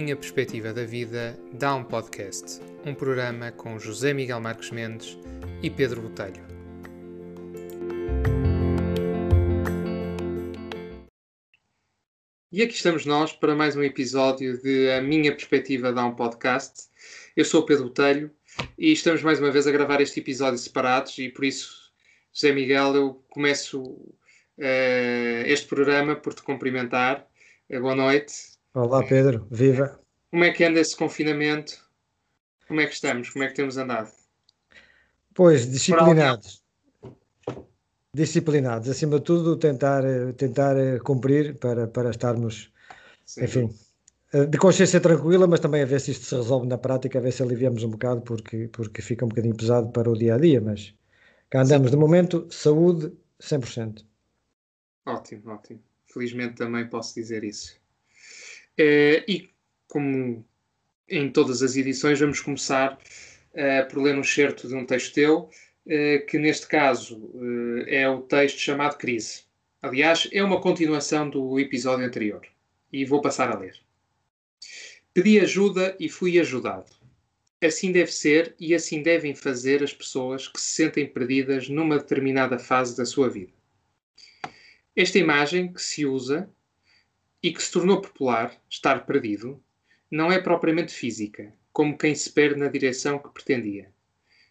Minha Perspectiva da Vida dá um podcast, um programa com José Miguel Marques Mendes e Pedro Botelho. E aqui estamos nós para mais um episódio de A Minha Perspectiva dá um podcast. Eu sou o Pedro Botelho e estamos mais uma vez a gravar este episódio separados e por isso, José Miguel, eu começo uh, este programa por te cumprimentar. Uh, boa noite Olá Pedro, viva! Como é que anda esse confinamento? Como é que estamos? Como é que temos andado? Pois, disciplinados. Disciplinados, acima de tudo, tentar, tentar cumprir para, para estarmos, Sim. enfim, de consciência tranquila, mas também a ver se isto se resolve na prática, a ver se aliviamos um bocado, porque, porque fica um bocadinho pesado para o dia a dia. Mas cá andamos, Sim. de momento, saúde 100%. Ótimo, ótimo. Felizmente também posso dizer isso. Uh, e como em todas as edições, vamos começar uh, por ler um excerto de um texto teu, uh, que neste caso é o texto chamado Crise. Aliás, é uma continuação do episódio anterior. E vou passar a ler. Pedi ajuda e fui ajudado. Assim deve ser e assim devem fazer as pessoas que se sentem perdidas numa determinada fase da sua vida. Esta imagem que se usa e que se tornou popular, estar perdido, não é propriamente física, como quem se perde na direção que pretendia.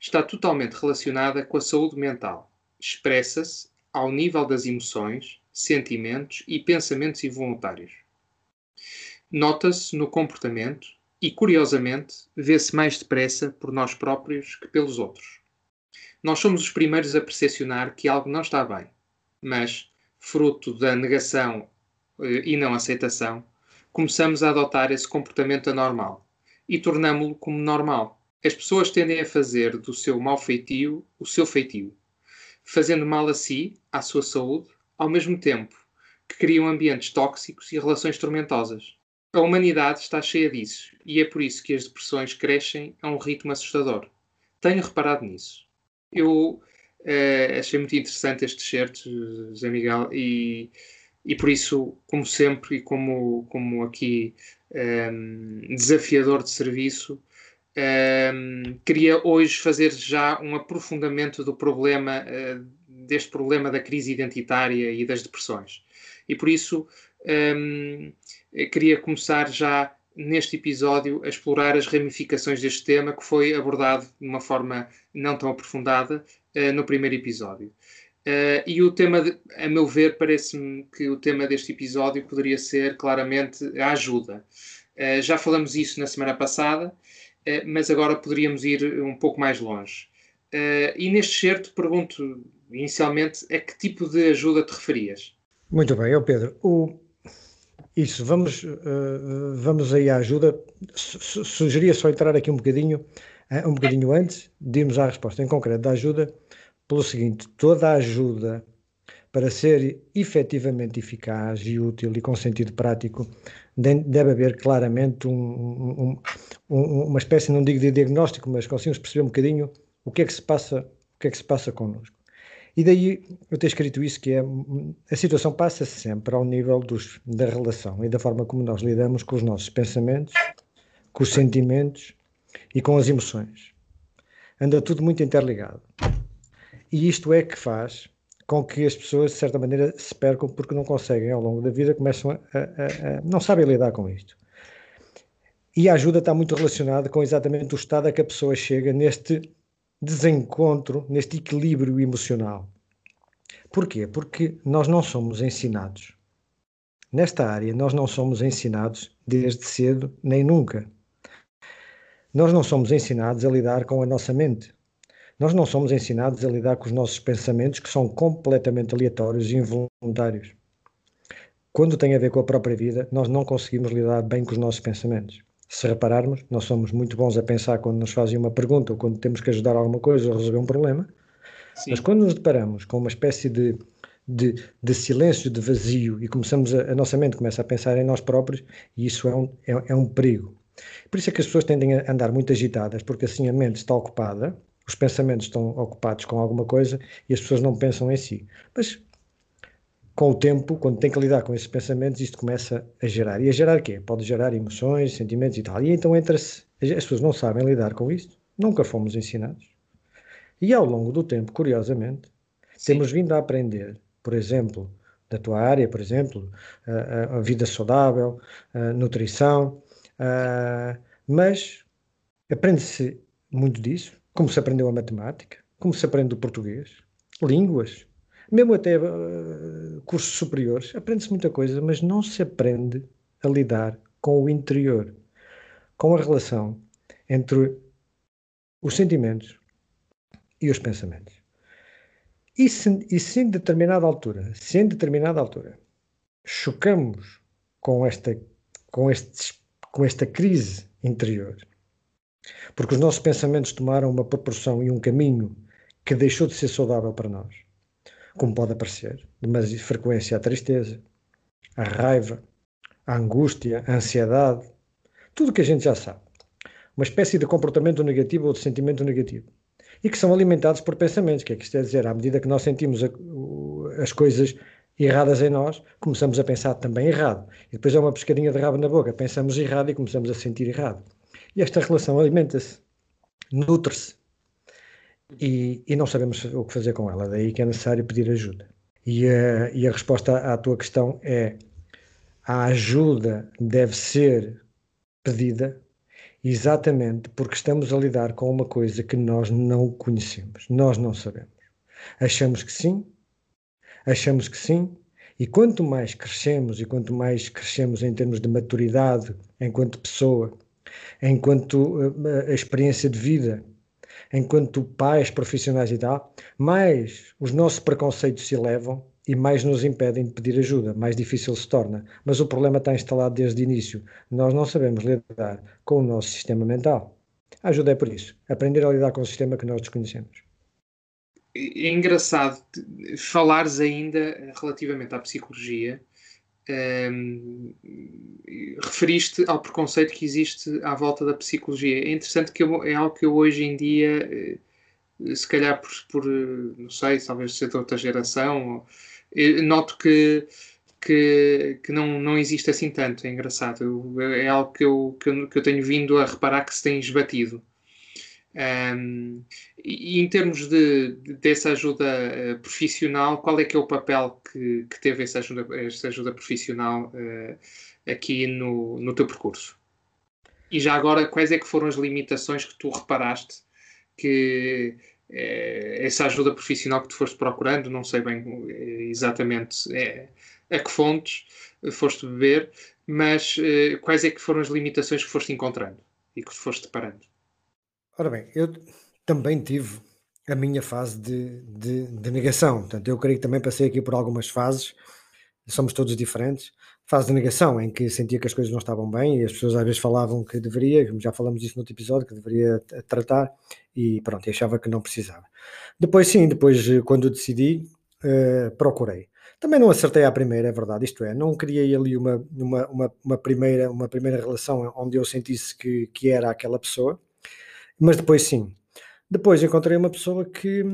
Está totalmente relacionada com a saúde mental. Expressa-se ao nível das emoções, sentimentos e pensamentos involuntários. Nota-se no comportamento e, curiosamente, vê-se mais depressa por nós próprios que pelos outros. Nós somos os primeiros a percepcionar que algo não está bem, mas, fruto da negação e não aceitação, começamos a adotar esse comportamento anormal e tornámo-lo como normal. As pessoas tendem a fazer do seu mau feitio o seu feitio, fazendo mal a si, à sua saúde, ao mesmo tempo que criam ambientes tóxicos e relações tormentosas. A humanidade está cheia disso e é por isso que as depressões crescem a um ritmo assustador. Tenho reparado nisso. Eu uh, achei muito interessante este excerto, José Miguel, e e por isso, como sempre, e como, como aqui um, ehm, desafiador de serviço, um, ehm, queria hoje fazer já um aprofundamento do problema, uh, deste problema da crise identitária e das depressões. E por isso, um, ehm, queria começar já neste episódio a explorar as ramificações deste tema que foi abordado de uma forma não tão aprofundada uh, no primeiro episódio. Uh, e o tema, de, a meu ver, parece-me que o tema deste episódio poderia ser claramente a ajuda. Uh, já falamos isso na semana passada, uh, mas agora poderíamos ir um pouco mais longe. e neste certo pergunto inicialmente a que tipo de ajuda te referias? Muito bem, eu Pedro. O... Isso, vamos, vamos aí à ajuda. sugeria só entrar aqui um bocadinho, um bocadinho antes de irmos à resposta em concreto da ajuda pelo seguinte: toda a ajuda para ser efetivamente eficaz e útil e com sentido prático, deve haver claramente um, um, um, uma espécie, não digo de diagnóstico, mas conseguimos perceber um bocadinho o que é que se passa, o que é que se passa connosco. E daí eu ter escrito isso, que é a situação passa sempre ao nível dos, da relação e da forma como nós lidamos com os nossos pensamentos, com os sentimentos e com as emoções. Anda tudo muito interligado. E isto é que faz com que as pessoas, de certa maneira, se percam porque não conseguem, ao longo da vida, começam a, a, a não sabem lidar com isto. E a ajuda está muito relacionada com exatamente o estado a que a pessoa chega neste desencontro, neste equilíbrio emocional. Porquê? Porque nós não somos ensinados. Nesta área, nós não somos ensinados desde cedo nem nunca. Nós não somos ensinados a lidar com a nossa mente. Nós não somos ensinados a lidar com os nossos pensamentos que são completamente aleatórios e involuntários. Quando tem a ver com a própria vida, nós não conseguimos lidar bem com os nossos pensamentos. Se repararmos, nós somos muito bons a pensar quando nos fazem uma pergunta ou quando temos que ajudar alguma coisa ou resolver um problema, Sim. mas quando nos deparamos com uma espécie de, de, de silêncio, de vazio e começamos a, a, nossa mente começa a pensar em nós próprios, e isso é um, é, é um perigo. Por isso é que as pessoas tendem a andar muito agitadas, porque assim a mente está ocupada os pensamentos estão ocupados com alguma coisa e as pessoas não pensam em si. Mas com o tempo, quando tem que lidar com esses pensamentos, isto começa a gerar. E a gerar o quê? Pode gerar emoções, sentimentos e tal. E então entra-se, as pessoas não sabem lidar com isto, nunca fomos ensinados. E ao longo do tempo, curiosamente, Sim. temos vindo a aprender, por exemplo, da tua área, por exemplo, a, a vida saudável, a nutrição, a, mas aprende-se muito disso, como se aprendeu a matemática, como se aprende o português, línguas, mesmo até uh, cursos superiores, aprende-se muita coisa, mas não se aprende a lidar com o interior, com a relação entre os sentimentos e os pensamentos. E se, e se em determinada altura, se em determinada altura chocamos com esta, com, estes, com esta crise interior, porque os nossos pensamentos tomaram uma proporção e um caminho que deixou de ser saudável para nós, como pode aparecer, de mais frequência a tristeza, a raiva, a angústia, a ansiedade, tudo que a gente já sabe. Uma espécie de comportamento negativo ou de sentimento negativo. E que são alimentados por pensamentos, que é que isto é dizer, à medida que nós sentimos a, as coisas erradas em nós, começamos a pensar também errado. E depois é uma pescadinha de rabo na boca, pensamos errado e começamos a sentir errado. E esta relação alimenta-se, nutre-se, e, e, não sabemos o que fazer com ela, daí que é necessário pedir ajuda. E a, e a resposta à tua questão é: a ajuda deve ser pedida exatamente porque estamos a lidar com uma coisa que nós não conhecemos, nós não sabemos. Achamos que sim, achamos que sim, e quanto mais crescemos e quanto mais crescemos em termos de maturidade enquanto pessoa, enquanto uh, experiência de vida, enquanto pais profissionais e tal, mais os nossos preconceitos se elevam e mais nos impedem de pedir ajuda, mais difícil se torna. Mas o problema está instalado desde o início. Nós não sabemos lidar com o nosso sistema mental. A ajuda é por isso. Aprender a lidar com o sistema que nós desconhecemos. É engraçado falares ainda relativamente à psicologia um, referiste ao preconceito que existe à volta da psicologia. É interessante que eu, é algo que eu hoje em dia, eh, se calhar por, por não sei, talvez ser de outra geração, noto que, que, que, não, não existe assim tanto. É engraçado. é algo que eu, que eu, que eu tenho vindo a reparar que se tem esbatido. Um, e em termos de, de, dessa ajuda uh, profissional, qual é que é o papel que, que teve essa ajuda, essa ajuda profissional uh, aqui no, no teu percurso? E já agora, quais é que foram as limitações que tu reparaste que uh, essa ajuda profissional que tu foste procurando, não sei bem exatamente a que fontes foste beber, mas quais é que foram as limitações que foste encontrando e que te foste deparando? Ora bem, eu também tive a minha fase de, de, de negação. Portanto, eu creio que também passei aqui por algumas fases, somos todos diferentes. Fase de negação, em que sentia que as coisas não estavam bem e as pessoas às vezes falavam que deveria, já falamos disso no outro episódio, que deveria tratar e pronto, achava que não precisava. Depois, sim, depois quando decidi, uh, procurei. Também não acertei à primeira, é verdade, isto é, não criei ali uma, uma, uma, uma primeira, uma primeira relação onde eu sentisse que, que era aquela pessoa mas depois sim. Depois encontrei uma pessoa que,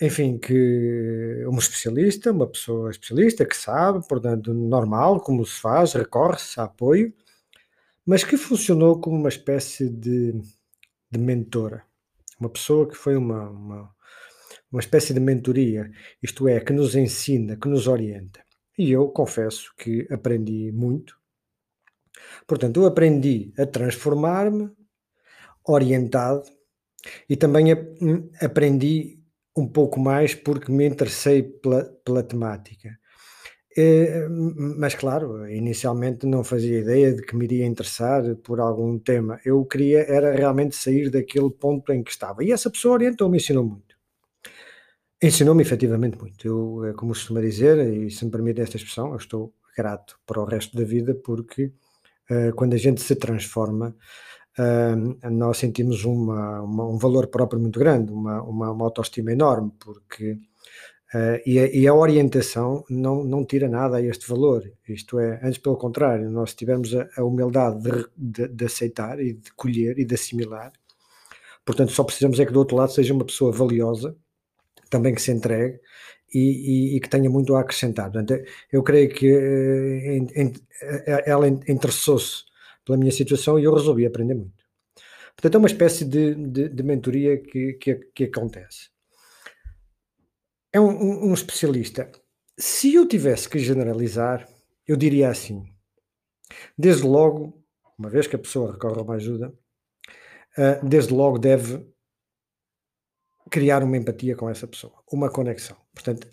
enfim, que uma especialista, uma pessoa especialista que sabe, portanto, normal, como se faz, recorre-se a apoio, mas que funcionou como uma espécie de, de mentora. Uma pessoa que foi uma, uma, uma espécie de mentoria, isto é, que nos ensina, que nos orienta. E eu confesso que aprendi muito. Portanto, eu aprendi a transformar-me orientado e também hum, aprendi um pouco mais porque me interessei pela, pela temática. Eh, mas claro, inicialmente não fazia ideia de que me iria interessar por algum tema. Eu queria era realmente sair daquele ponto em que estava. E essa pessoa orientou-me, ensinou muito. Ensinou-me efetivamente muito. Eu, eh, como costuma dizer, e se me permite esta expressão, eu estou grato para o resto da vida porque uh, quando a gente se transforma, uh, nós sentimos uma, uma, um valor próprio muito grande, uma, uma, autoestima enorme, porque uh, e, a, e, a, orientação não, não tira nada a este valor. Isto é, antes pelo contrário, nós tivermos a, a humildade de, de, de, aceitar e de colher e de assimilar. Portanto, só precisamos é que do outro lado seja uma pessoa valiosa, também que se entregue e, e, e, que tenha muito a acrescentar. Portanto, eu creio que em, ela interessou-se pela minha situação e eu resolvi aprender muito. Portanto, é uma espécie de, de, de mentoria que, que, que, acontece. É um, um, um especialista. Se eu tivesse que generalizar, eu diria assim: desde logo, uma vez que a pessoa recorre a uma ajuda, uh, desde logo deve criar uma empatia com essa pessoa, uma conexão. Portanto,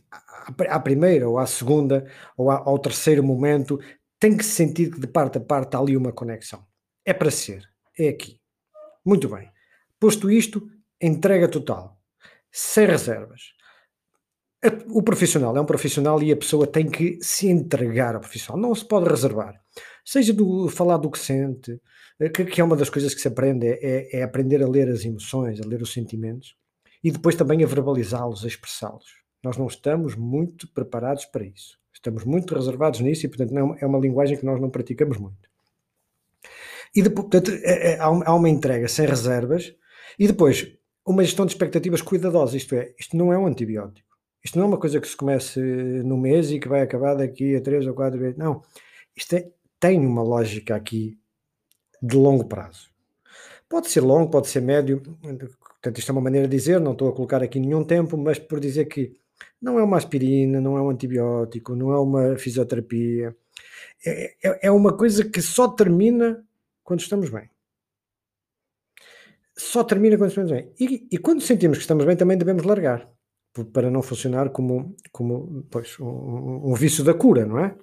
à primeira ou à segunda ou ao terceiro momento, tem que se sentir que de parte a parte há ali uma conexão. É para ser, é aqui. Muito bem. Posto isto, entrega total, sem reservas. O profissional é um profissional e a pessoa tem que se entregar ao profissional, não se pode reservar. Seja do falar do que sente, que, que é uma das coisas que se aprende, é, é aprender a ler as emoções, a ler os sentimentos e depois também a verbalizá-los, a expressá-los. Nós não estamos muito preparados para isso. Estamos muito reservados nisso e, portanto, não, é uma linguagem que nós não praticamos muito. E depois, portanto, é, é, há uma entrega sem reservas e depois uma gestão de expectativas cuidadosa. Isto é, isto não é um antibiótico. Isto não é uma coisa que se comece no mês e que vai acabar daqui a três ou quatro vezes. Não. Isto é, tem uma lógica aqui de longo prazo. Pode ser longo, pode ser médio, Portanto, isto é uma maneira de dizer, não estou a colocar aqui nenhum tempo, mas por dizer que não é uma aspirina, não é um antibiótico, não é uma fisioterapia. É, é, é uma coisa que só termina quando estamos bem. Só termina quando estamos bem. E, e quando sentimos que estamos bem, também devemos largar, para não funcionar como, como pois, um, um vício da cura, não é?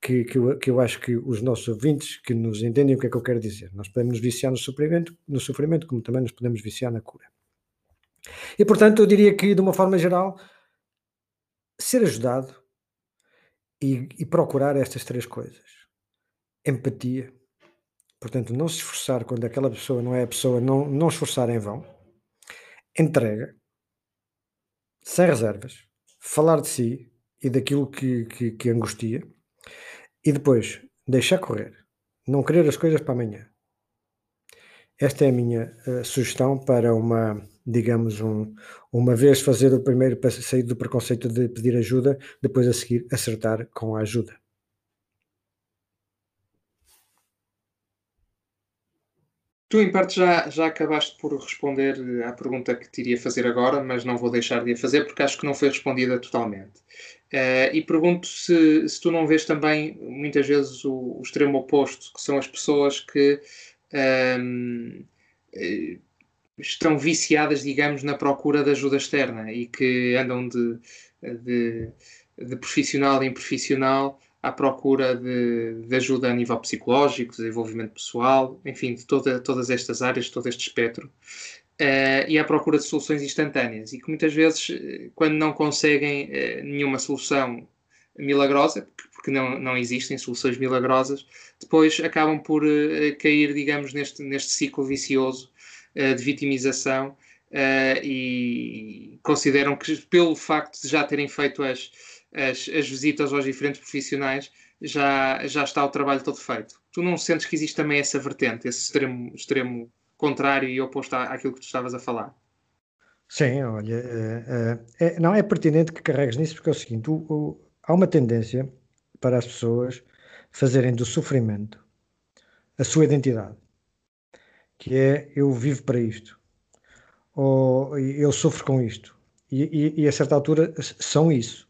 que, que, eu, que eu acho que os nossos ouvintes que nos entendem o que é que eu quero dizer. Nós podemos nos viciar no sofrimento, no sofrimento como também nos podemos viciar na cura. E portanto, eu diria que, de uma forma geral, ser ajudado e, e procurar estas três coisas: empatia, portanto, não se esforçar quando aquela pessoa não é a pessoa, não, não esforçar em vão, entrega, sem reservas, falar de si e daquilo que, que, que angustia e depois, deixar correr. Não querer as coisas para amanhã. Esta é a minha uh, sugestão para uma, digamos, um, uma vez fazer o primeiro sair do preconceito de pedir ajuda, depois a seguir acertar com a ajuda. Tu, em parte, já, já acabaste por responder à pergunta que te iria fazer agora, mas não vou deixar de a fazer porque acho que não foi respondida totalmente. Uh, e pergunto se, se tu não vês também, muitas vezes, o, o extremo oposto, que são as pessoas que um, ehm, estão viciadas, digamos, na procura de ajuda externa e que andam de, de, de profissional em profissional à procura de, de, ajuda a nível psicológico, desenvolvimento pessoal, enfim, de toda, todas estas áreas, todo este espectro, uh, e à procura de soluções instantâneas, e que muitas vezes, eh, quando não conseguem uh, nenhuma solução milagrosa, porque não, não existem soluções milagrosas, depois acabam por uh, cair, digamos, neste, neste ciclo vicioso de vitimização e consideram que, pelo facto de já terem feito as as, as visitas aos diferentes profissionais, já, já está o trabalho todo feito. Tu não sentes que existe também essa vertente, esse extremo, extremo contrário e oposto àquilo que tu estavas a falar? Sim, olha, é, é, não é pertinente que carregues nisso, porque é o seguinte: o, o, há uma tendência para as pessoas fazerem do sofrimento a sua identidade, que é eu vivo para isto, ou eu sofro com isto, e, e, e a certa altura são isso.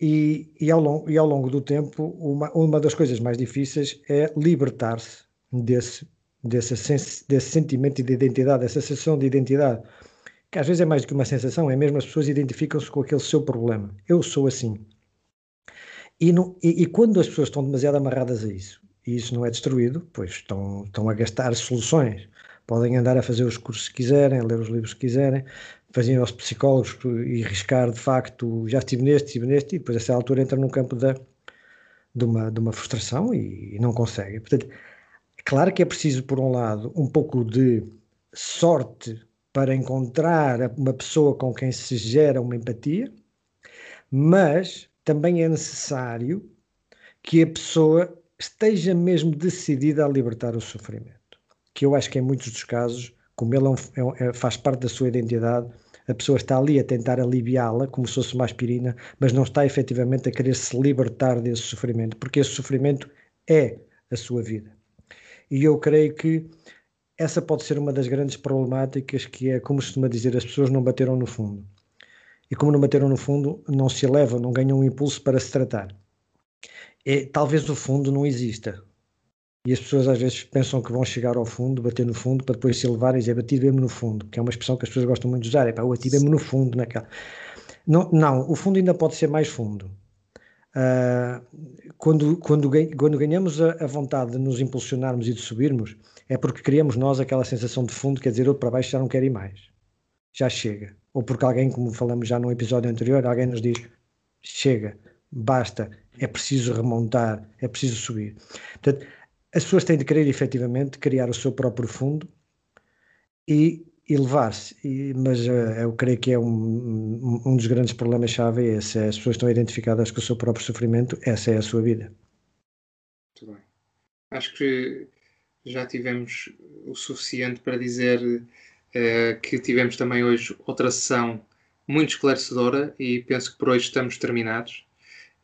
E, e, ao, longo, e ao longo do tempo, uma, uma das coisas mais difíceis é libertar-se desse, desse, desse sentimento de identidade, dessa sensação de identidade, que às vezes é mais do que uma sensação, é mesmo as pessoas identificam-se com aquele seu problema. Eu sou assim. E, e, e, quando as pessoas estão demasiado amarradas a isso, e isso não é destruído, pois estão, estão a gastar soluções. Podem andar a fazer os cursos que quiserem, ler os livros que quiserem, faziam aos psicólogos e arriscar de facto, já estive neste, estive neste, e depois a essa altura entra num campo da, de, uma, de uma frustração e, e não consegue. Portanto, claro que é preciso, por um lado, um pouco de sorte para encontrar uma pessoa com quem se gera uma empatia, mas também é necessário que a pessoa esteja mesmo decidida a libertar o sofrimento. Que eu acho que em muitos dos casos, como ele é é, é faz parte da sua identidade, A pessoa está ali a tentar aliviá-la, como se fosse uma aspirina, mas não está efetivamente a querer se libertar desse sofrimento, porque esse sofrimento é a sua vida. E eu creio que essa pode ser uma das grandes problemáticas, que é, como se costuma dizer, as pessoas não bateram no fundo. E como não bateram no fundo, não se elevam, não ganham um impulso para se tratar. E, talvez o fundo não exista. E as pessoas às vezes pensam que vão chegar ao fundo, bater no fundo, para depois se elevarem e dizer bati mesmo no fundo, que é uma expressão que as pessoas gostam muito de usar, é pá, eu bati mesmo no fundo. Não, não, o fundo ainda pode ser mais fundo. Uh, quando, quando, quando ganhamos a, a, vontade de nos impulsionarmos e de subirmos, é porque criamos nós aquela sensação de fundo, quer dizer, outro para baixo já não quer ir mais, já chega. Ou porque alguém, como falamos já no episódio anterior, alguém nos diz: chega, basta, é preciso remontar, é preciso subir. Portanto, as pessoas têm de querer efetivamente criar o seu próprio fundo e elevar-se, mas uh, eu creio que é um, um dos grandes problemas-chave é esse, é as pessoas estão identificadas com o seu próprio sofrimento, essa é a sua vida. Muito bem. Acho que já tivemos o suficiente para dizer uh, que tivemos também hoje outra sessão muito esclarecedora e penso que por hoje estamos terminados.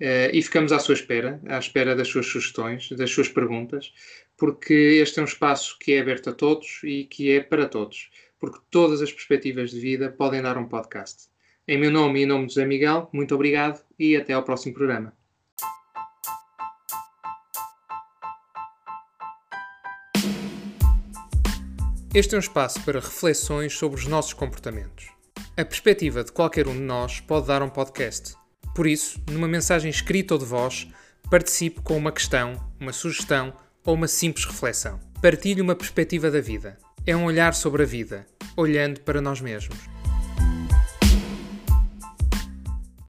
Uh, e ficamos à sua espera, à espera das suas sugestões, das suas perguntas, porque este é um espaço que é aberto a todos e que é para todos porque todas as perspectivas de vida podem dar um podcast. Em meu nome e em nome de José Miguel, muito obrigado e até ao próximo programa. Este é um espaço para reflexões sobre os nossos comportamentos. A perspectiva de qualquer um de nós pode dar um podcast. Por isso, numa mensagem escrita ou de voz, participe com uma questão, uma sugestão ou uma simples reflexão. Partilhe uma perspectiva da vida é um olhar sobre a vida, olhando para nós mesmos.